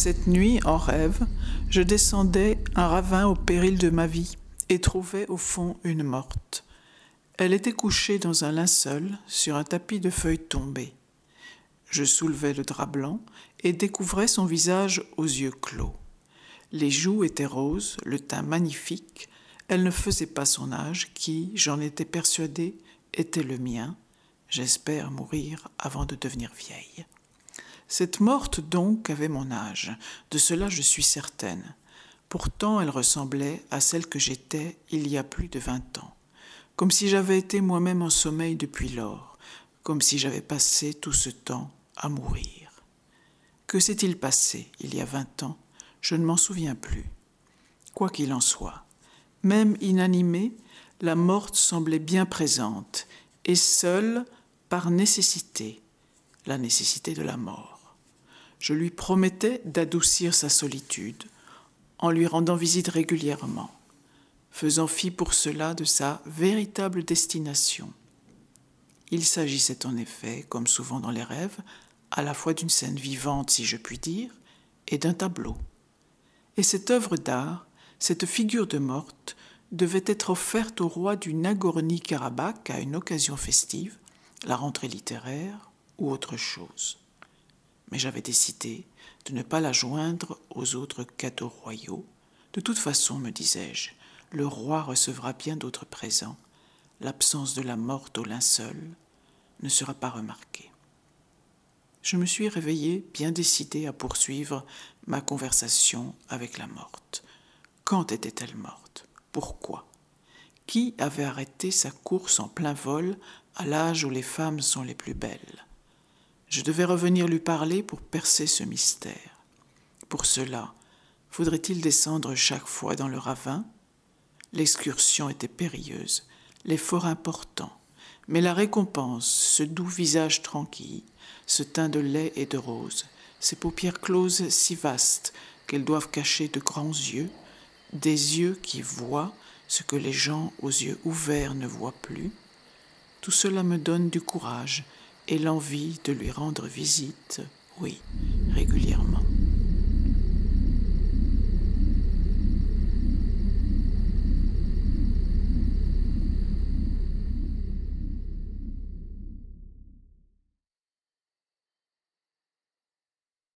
Cette nuit, en rêve, je descendais un ravin au péril de ma vie et trouvais au fond une morte. Elle était couchée dans un linceul sur un tapis de feuilles tombées. Je soulevais le drap blanc et découvrais son visage aux yeux clos. Les joues étaient roses, le teint magnifique. Elle ne faisait pas son âge, qui, j'en étais persuadé, était le mien. J'espère mourir avant de devenir vieille. Cette morte donc avait mon âge, de cela je suis certaine. Pourtant elle ressemblait à celle que j'étais il y a plus de vingt ans, comme si j'avais été moi-même en sommeil depuis lors, comme si j'avais passé tout ce temps à mourir. Que s'est-il passé il y a vingt ans? Je ne m'en souviens plus. Quoi qu'il en soit, même inanimée, la morte semblait bien présente, et seule par nécessité, la nécessité de la mort je lui promettais d'adoucir sa solitude en lui rendant visite régulièrement, faisant fi pour cela de sa véritable destination. Il s'agissait en effet, comme souvent dans les rêves, à la fois d'une scène vivante, si je puis dire, et d'un tableau. Et cette œuvre d'art, cette figure de morte, devait être offerte au roi du Nagorno-Karabakh à une occasion festive, la rentrée littéraire ou autre chose mais j'avais décidé de ne pas la joindre aux autres cadeaux royaux. De toute façon, me disais-je, le roi recevra bien d'autres présents. L'absence de la morte au linceul ne sera pas remarquée. Je me suis réveillé bien décidé à poursuivre ma conversation avec la morte. Quand était-elle morte? Pourquoi? Qui avait arrêté sa course en plein vol à l'âge où les femmes sont les plus belles? Je devais revenir lui parler pour percer ce mystère. Pour cela, faudrait-il descendre chaque fois dans le ravin? L'excursion était périlleuse, l'effort important, mais la récompense, ce doux visage tranquille, ce teint de lait et de rose, ces paupières closes si vastes qu'elles doivent cacher de grands yeux, des yeux qui voient ce que les gens aux yeux ouverts ne voient plus, tout cela me donne du courage et l'envie de lui rendre visite, oui, régulièrement.